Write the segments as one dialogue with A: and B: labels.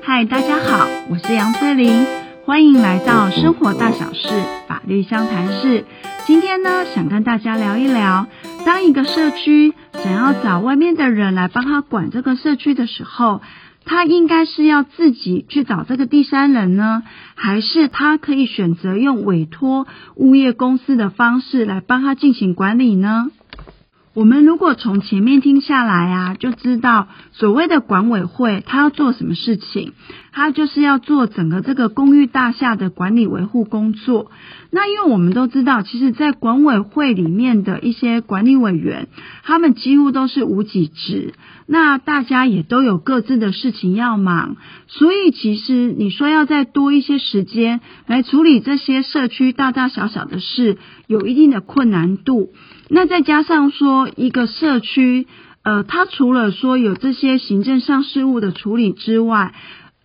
A: 嗨，大家好，我是杨翠玲，欢迎来到生活大小事法律相谈室。今天呢，想跟大家聊一聊，当一个社区想要找外面的人来帮他管这个社区的时候，他应该是要自己去找这个第三人呢，还是他可以选择用委托物业公司的方式来帮他进行管理呢？我们如果从前面听下来啊，就知道所谓的管委会，他要做什么事情？他就是要做整个这个公寓大厦的管理维护工作。那因为我们都知道，其实，在管委会里面的一些管理委员，他们几乎都是无给职，那大家也都有各自的事情要忙，所以其实你说要再多一些时间来处理这些社区大大小小的事，有一定的困难度。那再加上说，一个社区，呃，它除了说有这些行政上事务的处理之外，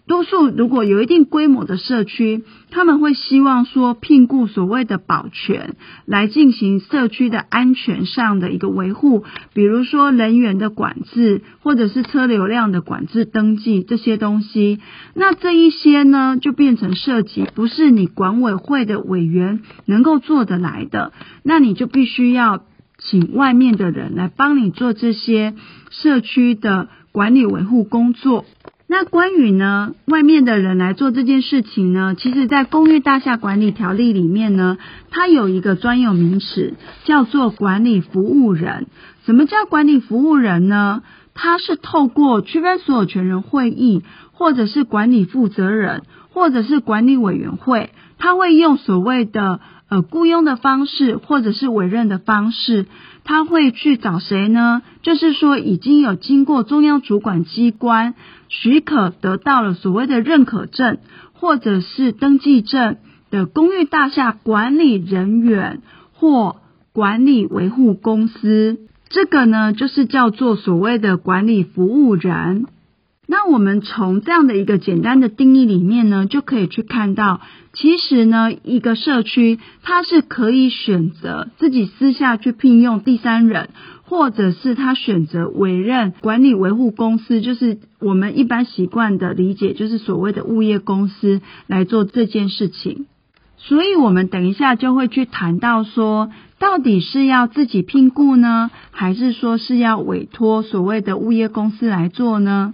A: 多数如果有一定规模的社区，他们会希望说聘雇所谓的保全来进行社区的安全上的一个维护，比如说人员的管制，或者是车流量的管制、登记这些东西。那这一些呢，就变成涉及不是你管委会的委员能够做得来的，那你就必须要。请外面的人来帮你做这些社区的管理维护工作。那关于呢，外面的人来做这件事情呢，其实在公寓大厦管理条例里面呢，它有一个专有名词叫做管理服务人。什么叫管理服务人呢？它是透过区分所有权人会议，或者是管理负责人，或者是管理委员会，他会用所谓的。呃，雇佣的方式或者是委任的方式，他会去找谁呢？就是说，已经有经过中央主管机关许可，得到了所谓的认可证或者是登记证的公寓大厦管理人员或管理维护公司，这个呢，就是叫做所谓的管理服务人。那我们从这样的一个简单的定义里面呢，就可以去看到，其实呢，一个社区它是可以选择自己私下去聘用第三人，或者是他选择委任管理维护公司，就是我们一般习惯的理解，就是所谓的物业公司来做这件事情。所以，我们等一下就会去谈到说，到底是要自己聘雇呢，还是说是要委托所谓的物业公司来做呢？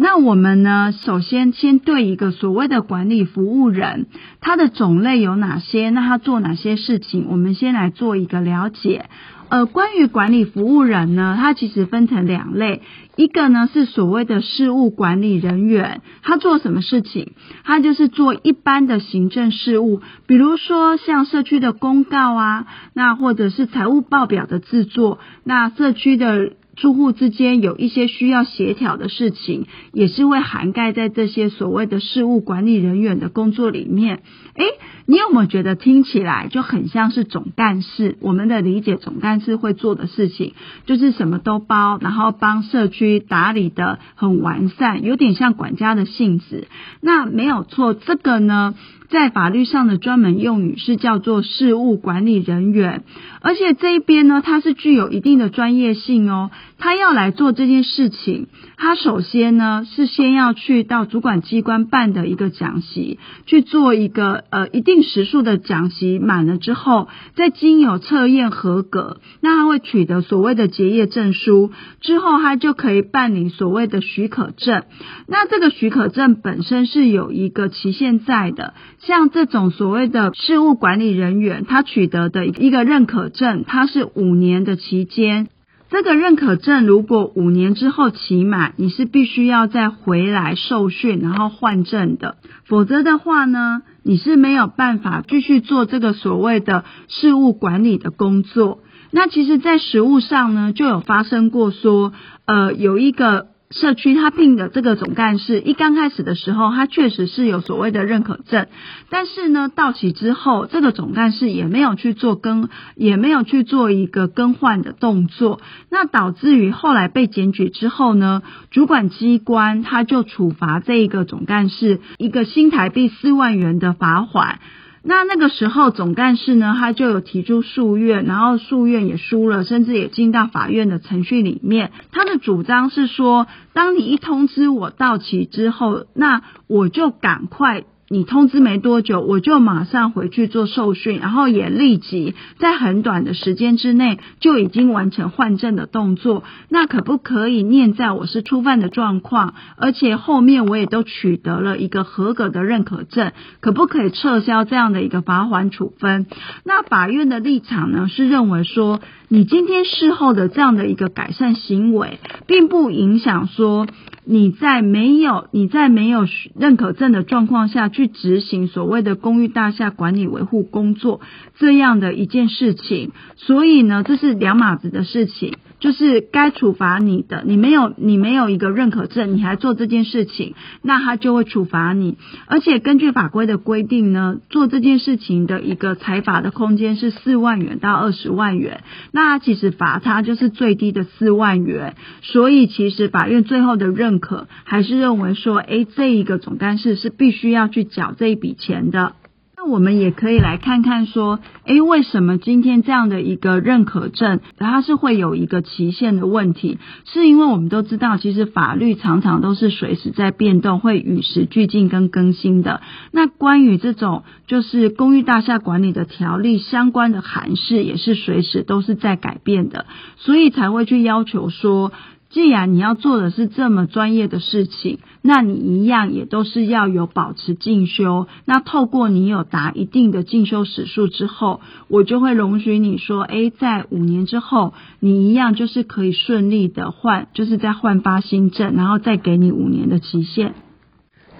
A: 那我们呢，首先先对一个所谓的管理服务人，他的种类有哪些？那他做哪些事情？我们先来做一个了解。呃，关于管理服务人呢，它其实分成两类，一个呢是所谓的事务管理人员，他做什么事情？他就是做一般的行政事务，比如说像社区的公告啊，那或者是财务报表的制作，那社区的。住户之间有一些需要协调的事情，也是会涵盖在这些所谓的事务管理人员的工作里面。诶，你有没有觉得听起来就很像是总干事？我们的理解，总干事会做的事情就是什么都包，然后帮社区打理得很完善，有点像管家的性质。那没有错，这个呢，在法律上的专门用语是叫做事务管理人员，而且这一边呢，它是具有一定的专业性哦。他要来做这件事情，他首先呢是先要去到主管机关办的一个讲习，去做一个呃一定时数的讲习满了之后，再经有测验合格，那他会取得所谓的结业证书，之后他就可以办理所谓的许可证。那这个许可证本身是有一个期限在的，像这种所谓的事务管理人员，他取得的一个认可证，它是五年的期间。这个认可证如果五年之后期满，你是必须要再回来受训，然后换证的。否则的话呢，你是没有办法继续做这个所谓的事务管理的工作。那其实，在实务上呢，就有发生过说，呃，有一个。社区他聘的这个总干事，一刚开始的时候，他确实是有所谓的认可证，但是呢，到期之后，这个总干事也没有去做更，也没有去做一个更换的动作，那导致于后来被检举之后呢，主管机关他就处罚这一个总干事一个新台币四万元的罚款。那那个时候总干事呢，他就有提出诉愿，然后诉愿也输了，甚至也进到法院的程序里面。他的主张是说，当你一通知我到期之后，那我就赶快。你通知没多久，我就马上回去做受训，然后也立即在很短的时间之内就已经完成换证的动作。那可不可以念在我是初犯的状况，而且后面我也都取得了一个合格的认可证，可不可以撤销这样的一个罚款处分？那法院的立场呢，是认为说，你今天事后的这样的一个改善行为，并不影响说。你在没有你在没有认可证的状况下去执行所谓的公寓大厦管理维护工作这样的一件事情，所以呢，这是两码子的事情。就是该处罚你的，你没有你没有一个认可证，你还做这件事情，那他就会处罚你。而且根据法规的规定呢，做这件事情的一个裁罚的空间是四万元到二十万元。那其实罚他就是最低的四万元，所以其实法院最后的认可还是认为说，诶，这一个总干事是必须要去缴这一笔钱的。那我们也可以来看看说，诶，为什么今天这样的一个认可证，它是会有一个期限的问题？是因为我们都知道，其实法律常常都是随时在变动，会与时俱进跟更新的。那关于这种就是公寓大厦管理的条例相关的函释，也是随时都是在改变的，所以才会去要求说。既然你要做的是这么专业的事情，那你一样也都是要有保持进修。那透过你有达一定的进修时数之后，我就会容许你说，诶，在五年之后，你一样就是可以顺利的换，就是在换发新证，然后再给你五年的期限。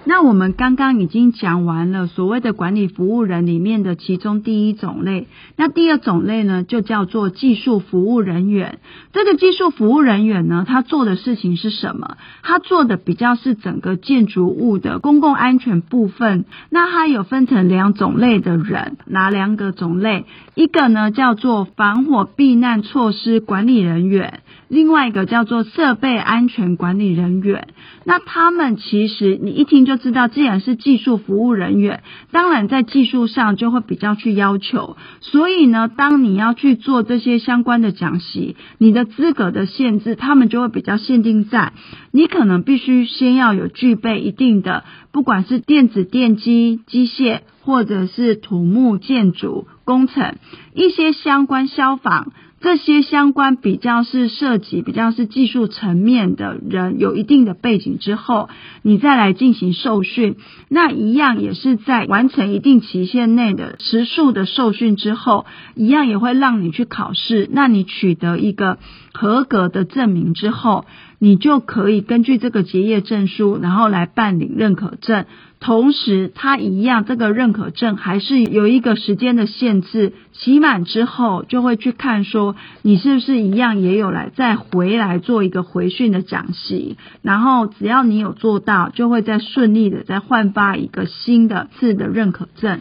A: 那我们刚刚已经讲完了所谓的管理服务人里面的其中第一种类，那第二种类呢，就叫做技术服务人员。这个技术服务人员呢，他做的事情是什么？他做的比较是整个建筑物的公共安全部分。那他有分成两种类的人，哪两个种类？一个呢叫做防火避难措施管理人员，另外一个叫做设备安全管理人员。那他们其实你一听就知道，既然是技术服务人员，当然在技术上就会比较去要求。所以呢，当你要去做这些相关的讲习，你的资格的限制，他们就会比较限定在你可能必须先要有具备一定的，不管是电子电机、机械，或者是土木建筑工程一些相关消防。这些相关比较是涉及比较是技术层面的人，有一定的背景之后，你再来进行受训，那一样也是在完成一定期限内的时数的受训之后，一样也会让你去考试，那你取得一个合格的证明之后，你就可以根据这个结业证书，然后来办理认可证。同时，它一样，这个认可证还是有一个时间的限制，期满之后就会去看说你是不是一样也有来再回来做一个回训的讲习，然后只要你有做到，就会再顺利的再换发一个新的次的认可证。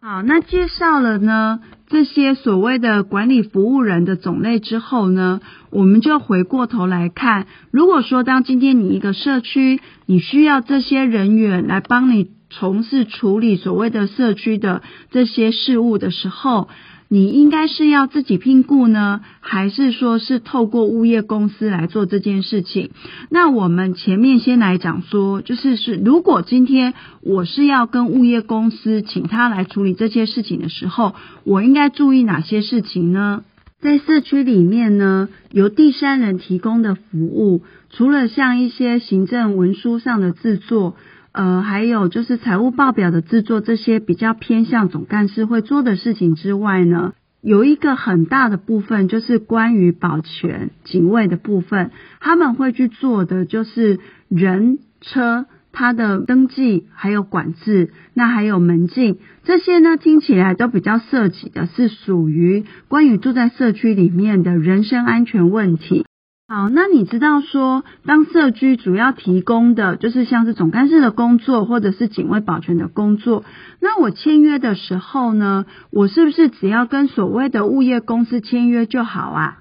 A: 好，那介绍了呢这些所谓的管理服务人的种类之后呢，我们就回过头来看，如果说当今天你一个社区，你需要这些人员来帮你从事处理所谓的社区的这些事务的时候，你应该是要自己聘雇呢，还是说是透过物业公司来做这件事情？那我们前面先来讲说，就是是如果今天我是要跟物业公司请他来处理这些事情的时候，我应该注意哪些事情呢？在社区里面呢，由第三人提供的服务，除了像一些行政文书上的制作。呃，还有就是财务报表的制作，这些比较偏向总干事会做的事情之外呢，有一个很大的部分就是关于保全警卫的部分，他们会去做的就是人车它的登记，还有管制，那还有门禁这些呢，听起来都比较涉及的是属于关于住在社区里面的人身安全问题。好，那你知道说，当社区主要提供的就是像是总干事的工作，或者是警卫保全的工作，那我签约的时候呢，我是不是只要跟所谓的物业公司签约就好啊？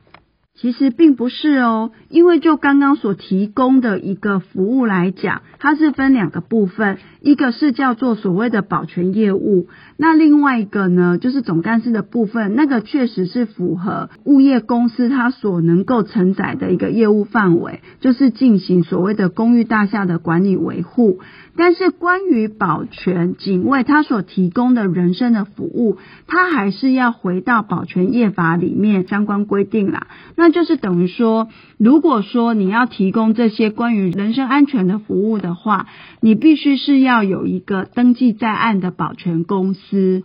A: 其实并不是哦，因为就刚刚所提供的一个服务来讲，它是分两个部分，一个是叫做所谓的保全业务，那另外一个呢，就是总干事的部分，那个确实是符合物业公司它所能够承载的一个业务范围，就是进行所谓的公寓大厦的管理维护。但是关于保全警卫他所提供的人身的服务，他还是要回到保全业法里面相关规定啦。那就是等于说，如果说你要提供这些关于人身安全的服务的话，你必须是要有一个登记在案的保全公司，是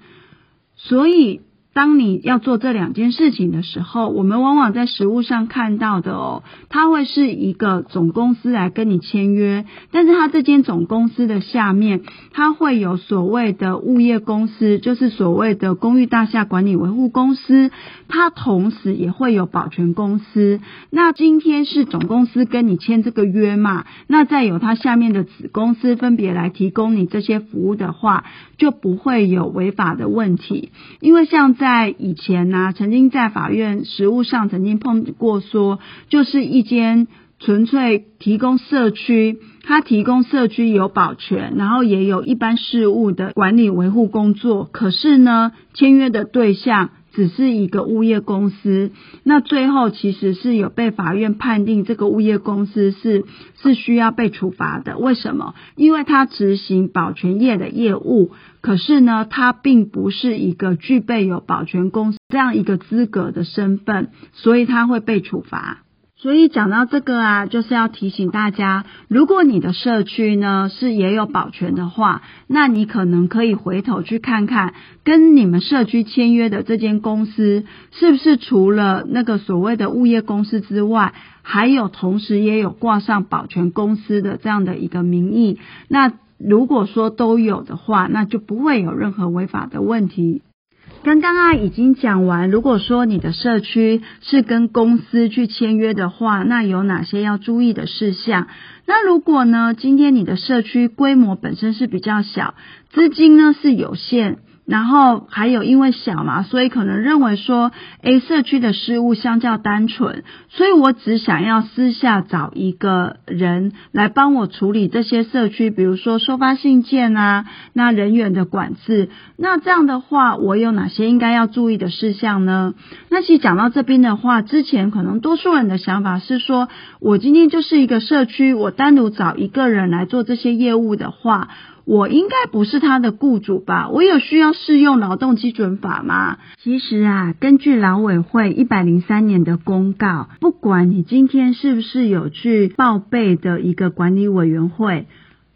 A: 所以。当你要做这两件事情的时候，我们往往在实务上看到的哦，它会是一个总公司来跟你签约，但是它这间总公司的下面，它会有所谓的物业公司，就是所谓的公寓大厦管理维护公司，它同时也会有保全公司。那今天是总公司跟你签这个约嘛，那再有它下面的子公司分别来提供你这些服务的话，就不会有违法的问题，因为像。在在以前呢、曾经在法院实务上曾经碰过，说就是一间纯粹提供社区，他提供社区有保全，然后也有一般事务的管理维护工作，可是呢，签约的对象。只是一个物业公司，那最后其实是有被法院判定这个物业公司是是需要被处罚的。为什么？因为他执行保全业的业务，可是呢，他并不是一个具备有保全公司这样一个资格的身份，所以他会被处罚。所以讲到这个啊，就是要提醒大家，如果你的社区呢是也有保全的话，那你可能可以回头去看看，跟你们社区签约的这间公司，是不是除了那个所谓的物业公司之外，还有同时也有挂上保全公司的这样的一个名义。那如果说都有的话，那就不会有任何违法的问题。刚刚啊已经讲完，如果说你的社区是跟公司去签约的话，那有哪些要注意的事项？那如果呢，今天你的社区规模本身是比较小，资金呢是有限。然后还有因为小嘛，所以可能认为说，，A，社区的事物相较单纯，所以我只想要私下找一个人来帮我处理这些社区，比如说收发信件啊，那人员的管制。那这样的话，我有哪些应该要注意的事项呢？那其实讲到这边的话，之前可能多数人的想法是说，我今天就是一个社区，我单独找一个人来做这些业务的话。我应该不是他的雇主吧？我有需要适用劳动基准法吗？其实啊，根据劳委会一百零三年的公告，不管你今天是不是有去报备的一个管理委员会，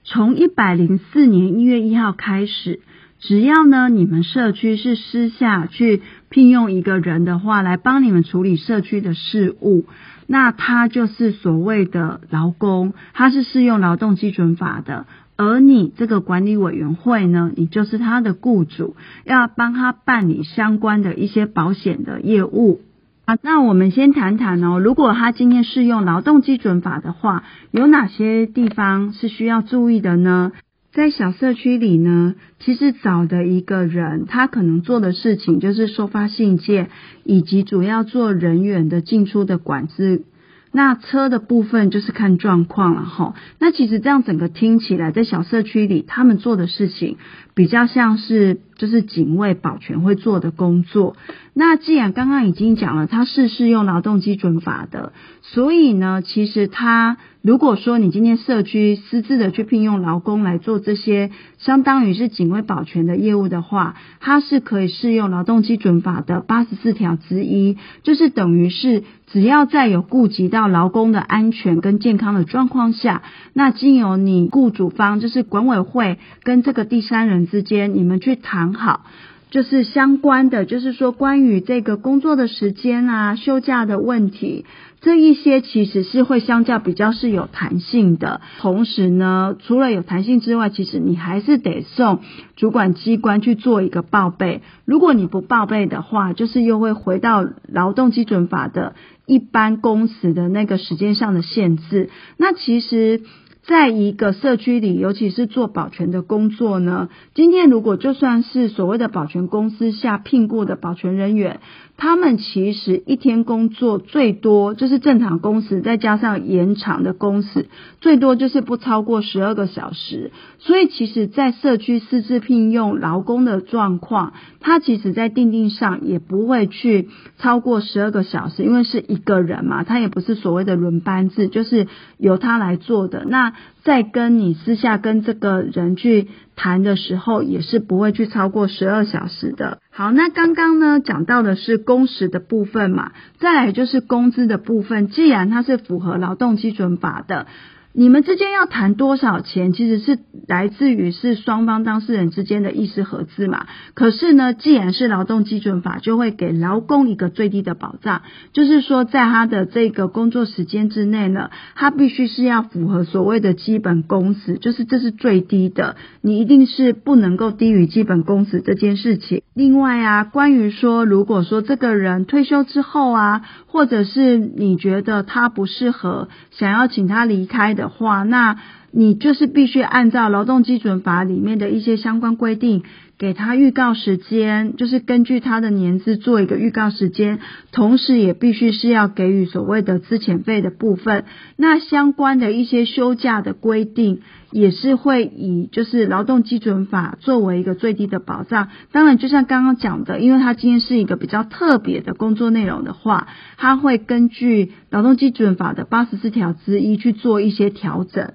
A: 从一百零四年一月一号开始，只要呢你们社区是私下去聘用一个人的话，来帮你们处理社区的事务，那他就是所谓的劳工，他是适用劳动基准法的。而你这个管理委员会呢，你就是他的雇主，要帮他办理相关的一些保险的业务啊。那我们先谈谈哦，如果他今天适用劳动基准法的话，有哪些地方是需要注意的呢？在小社区里呢，其实找的一个人，他可能做的事情就是收发信件，以及主要做人员的进出的管制。那车的部分就是看状况了哈。那其实这样整个听起来，在小社区里，他们做的事情比较像是就是警卫保全会做的工作。那既然刚刚已经讲了，它是适用劳动基准法的，所以呢，其实它如果说你今天社区私自的去聘用劳工来做这些相当于是警卫保全的业务的话，它是可以适用劳动基准法的八十四条之一，就是等于是只要在有顾及到劳工的安全跟健康的状况下，那经由你雇主方就是管委会跟这个第三人之间，你们去谈好。就是相关的，就是说关于这个工作的时间啊、休假的问题，这一些其实是会相较比较是有弹性的。同时呢，除了有弹性之外，其实你还是得送主管机关去做一个报备。如果你不报备的话，就是又会回到劳动基准法的一般工时的那个时间上的限制。那其实。在一个社区里，尤其是做保全的工作呢，今天如果就算是所谓的保全公司下聘雇的保全人员，他们其实一天工作最多就是正常工时，再加上延长的工时，最多就是不超过十二个小时。所以，其实，在社区私自聘用劳工的状况，他其实在订定上也不会去超过十二个小时，因为是一个人嘛，他也不是所谓的轮班制，就是由他来做的。那在跟你私下跟这个人去谈的时候，也是不会去超过十二小时的。好，那刚刚呢讲到的是工时的部分嘛，再来就是工资的部分。既然它是符合劳动基准法的。你们之间要谈多少钱，其实是来自于是双方当事人之间的意思合资嘛。可是呢，既然是劳动基准法，就会给劳工一个最低的保障，就是说在他的这个工作时间之内呢，他必须是要符合所谓的基本工时，就是这是最低的，你一定是不能够低于基本工时这件事情。另外啊，关于说如果说这个人退休之后啊，或者是你觉得他不适合，想要请他离开的。的话，那你就是必须按照劳动基准法里面的一些相关规定，给他预告时间，就是根据他的年资做一个预告时间，同时也必须是要给予所谓的资遣费的部分。那相关的一些休假的规定，也是会以就是劳动基准法作为一个最低的保障。当然，就像刚刚讲的，因为他今天是一个比较特别的工作内容的话，他会根据劳动基准法的八十四条之一去做一些调整。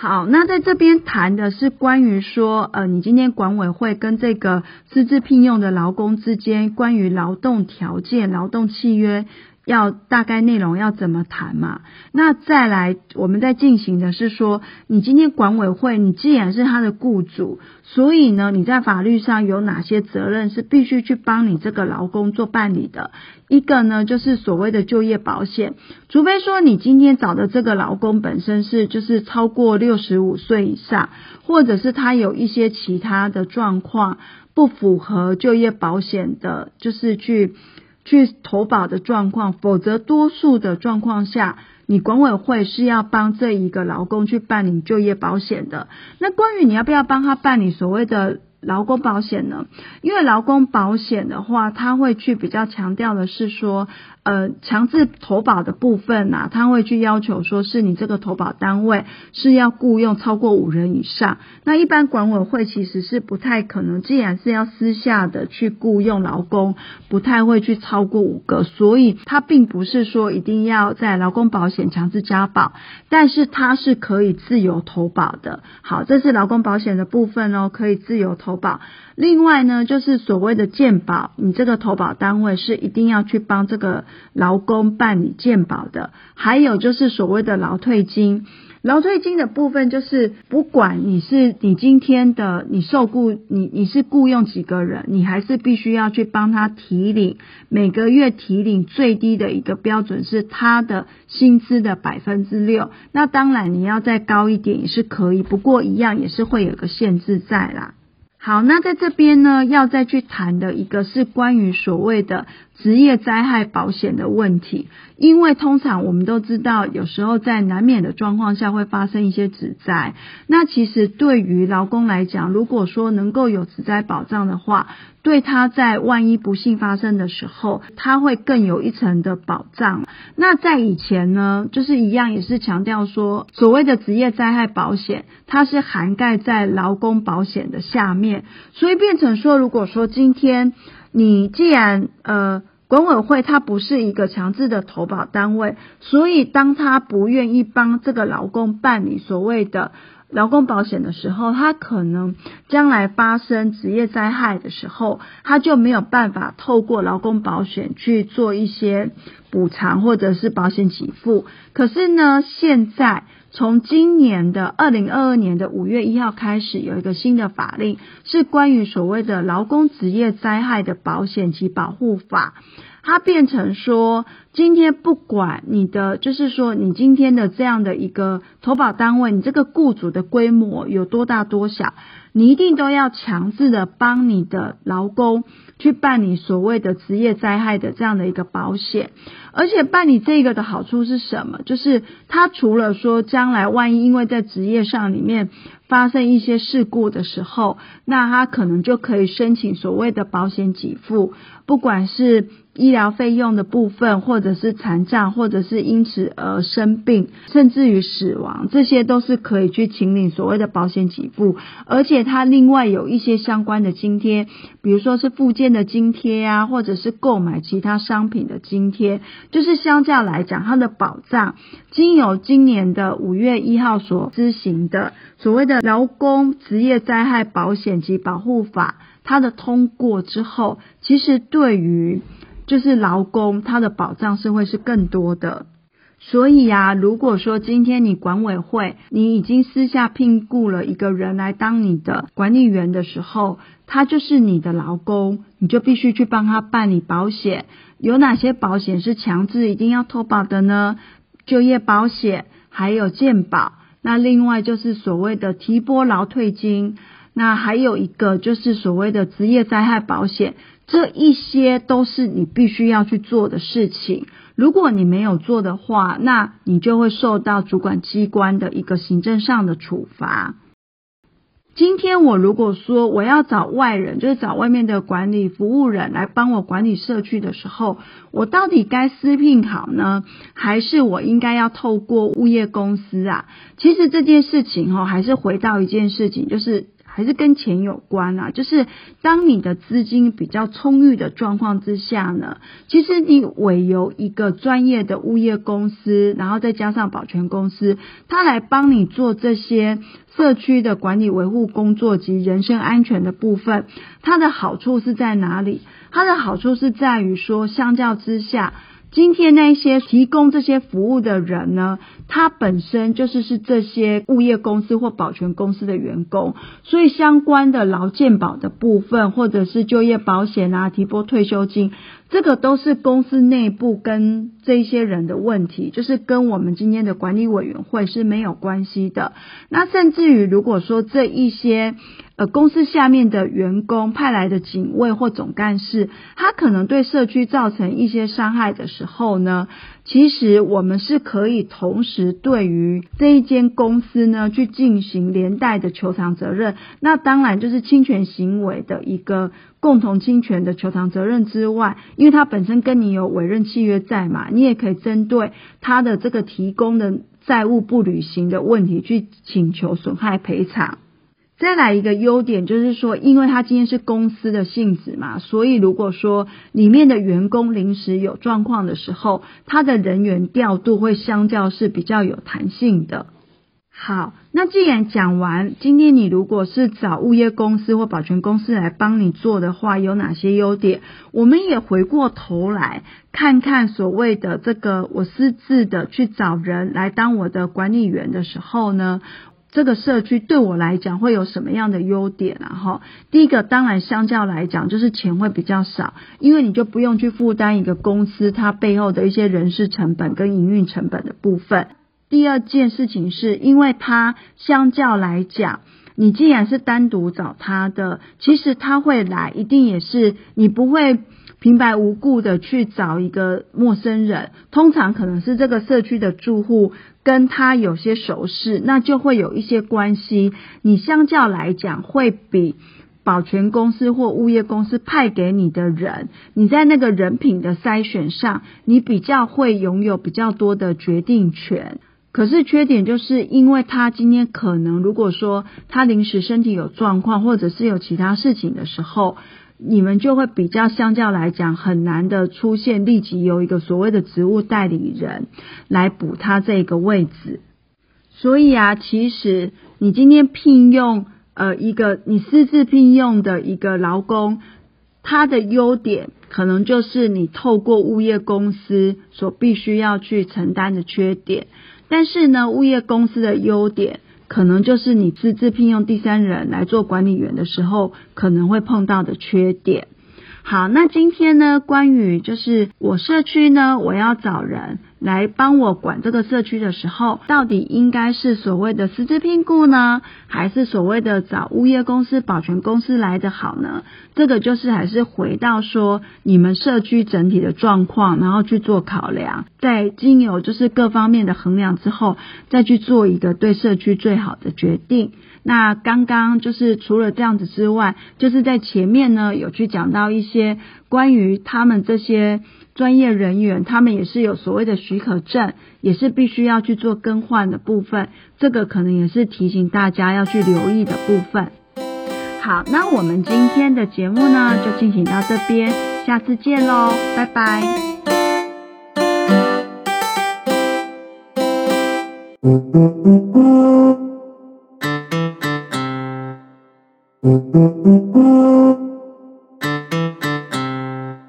A: 好，那在这边谈的是关于说，呃，你今天管委会跟这个私自聘用的劳工之间，关于劳动条件、劳动契约。要大概内容要怎么谈嘛？那再来，我们在进行的是说，你今天管委会，你既然是他的雇主，所以呢，你在法律上有哪些责任是必须去帮你这个劳工做办理的？一个呢，就是所谓的就业保险，除非说你今天找的这个劳工本身是就是超过六十五岁以上，或者是他有一些其他的状况不符合就业保险的，就是去。去投保的状况，否则多数的状况下，你管委会是要帮这一个劳工去办理就业保险的。那关于你要不要帮他办理所谓的劳工保险呢？因为劳工保险的话，他会去比较强调的是说。呃，强制投保的部分啊，他会去要求说，是你这个投保单位是要雇佣超过五人以上。那一般管委会其实是不太可能，既然是要私下的去雇佣劳工，不太会去超过五个，所以他并不是说一定要在劳工保险强制加保，但是他是可以自由投保的。好，这是劳工保险的部分哦，可以自由投保。另外呢，就是所谓的健保，你这个投保单位是一定要去帮这个。劳工办理健保的，还有就是所谓的劳退金。劳退金的部分就是，不管你是你今天的你受雇，你你是雇佣几个人，你还是必须要去帮他提领，每个月提领最低的一个标准是他的薪资的百分之六。那当然你要再高一点也是可以，不过一样也是会有个限制在啦。好，那在这边呢，要再去谈的一个是关于所谓的职业灾害保险的问题，因为通常我们都知道，有时候在难免的状况下会发生一些职灾。那其实对于劳工来讲，如果说能够有职灾保障的话，对他在万一不幸发生的时候，他会更有一层的保障。那在以前呢，就是一样也是强调说，所谓的职业灾害保险，它是涵盖在劳工保险的下面，所以变成说，如果说今天你既然呃管委会它不是一个强制的投保单位，所以当他不愿意帮这个劳工办理所谓的。劳工保险的时候，他可能将来发生职业灾害的时候，他就没有办法透过劳工保险去做一些补偿或者是保险给付。可是呢，现在从今年的二零二二年的五月一号开始，有一个新的法令，是关于所谓的劳工职业灾害的保险及保护法。它变成说，今天不管你的，就是说你今天的这样的一个投保单位，你这个雇主的规模有多大多小，你一定都要强制的帮你的劳工去办理所谓的职业灾害的这样的一个保险。而且办理这个的好处是什么？就是他除了说将来万一因为在职业上里面发生一些事故的时候，那他可能就可以申请所谓的保险给付，不管是。医疗费用的部分，或者是残障，或者是因此而生病，甚至于死亡，这些都是可以去请领所谓的保险给付，而且它另外有一些相关的津贴，比如说是附件的津贴啊，或者是购买其他商品的津贴，就是相较来讲，它的保障，经由今年的五月一号所施行的所谓的劳工职业灾害保险及保护法，它的通过之后，其实对于就是劳工，他的保障是会是更多的。所以啊，如果说今天你管委会你已经私下聘雇了一个人来当你的管理员的时候，他就是你的劳工，你就必须去帮他办理保险。有哪些保险是强制一定要投保的呢？就业保险，还有健保。那另外就是所谓的提拨劳退金。那还有一个就是所谓的职业灾害保险。这一些都是你必须要去做的事情。如果你没有做的话，那你就会受到主管机关的一个行政上的处罚。今天我如果说我要找外人，就是找外面的管理服务人来帮我管理社区的时候，我到底该私聘好呢，还是我应该要透过物业公司啊？其实这件事情哈，还是回到一件事情，就是。还是跟钱有关啊，就是当你的资金比较充裕的状况之下呢，其实你委由一个专业的物业公司，然后再加上保全公司，他来帮你做这些社区的管理维护工作及人身安全的部分，它的好处是在哪里？它的好处是在于说，相较之下。今天那些提供这些服务的人呢，他本身就是是这些物业公司或保全公司的员工，所以相关的劳健保的部分，或者是就业保险啊、提拨退休金，这个都是公司内部跟这些人的问题，就是跟我们今天的管理委员会是没有关系的。那甚至于如果说这一些。呃，公司下面的员工派来的警卫或总干事，他可能对社区造成一些伤害的时候呢，其实我们是可以同时对于这一间公司呢去进行连带的求偿责任。那当然就是侵权行为的一个共同侵权的求偿责任之外，因为他本身跟你有委任契约在嘛，你也可以针对他的这个提供的债务不履行的问题去请求损害赔偿。再来一个优点就是说，因为它今天是公司的性质嘛，所以如果说里面的员工临时有状况的时候，他的人员调度会相较是比较有弹性的。好，那既然讲完，今天你如果是找物业公司或保全公司来帮你做的话，有哪些优点？我们也回过头来看看所谓的这个我私自的去找人来当我的管理员的时候呢，这个社区对我来讲会有什么样的优点啊？哈，第一个当然相较来讲就是钱会比较少，因为你就不用去负担一个公司它背后的一些人事成本跟营运成本的部分。第二件事情是因为它相较来讲，你既然是单独找他的，其实他会来，一定也是你不会。平白无故的去找一个陌生人，通常可能是这个社区的住户跟他有些熟识，那就会有一些关系。你相较来讲，会比保全公司或物业公司派给你的人，你在那个人品的筛选上，你比较会拥有比较多的决定权。可是缺点就是因为他今天可能如果说他临时身体有状况，或者是有其他事情的时候。你们就会比较相较来讲很难的出现，立即有一个所谓的职务代理人来补他这个位置。所以啊，其实你今天聘用呃一个你私自聘用的一个劳工，他的优点可能就是你透过物业公司所必须要去承担的缺点，但是呢，物业公司的优点。可能就是你私自聘用第三人来做管理员的时候，可能会碰到的缺点。好，那今天呢，关于就是我社区呢，我要找人来帮我管这个社区的时候，到底应该是所谓的实质聘雇呢，还是所谓的找物业公司、保全公司来的好呢？这个就是还是回到说你们社区整体的状况，然后去做考量，在经由就是各方面的衡量之后，再去做一个对社区最好的决定。那刚刚就是除了这样子之外，就是在前面呢有去讲到一些关于他们这些专业人员，他们也是有所谓的许可证，也是必须要去做更换的部分，这个可能也是提醒大家要去留意的部分。好，那我们今天的节目呢就进行到这边，下次见喽，拜拜。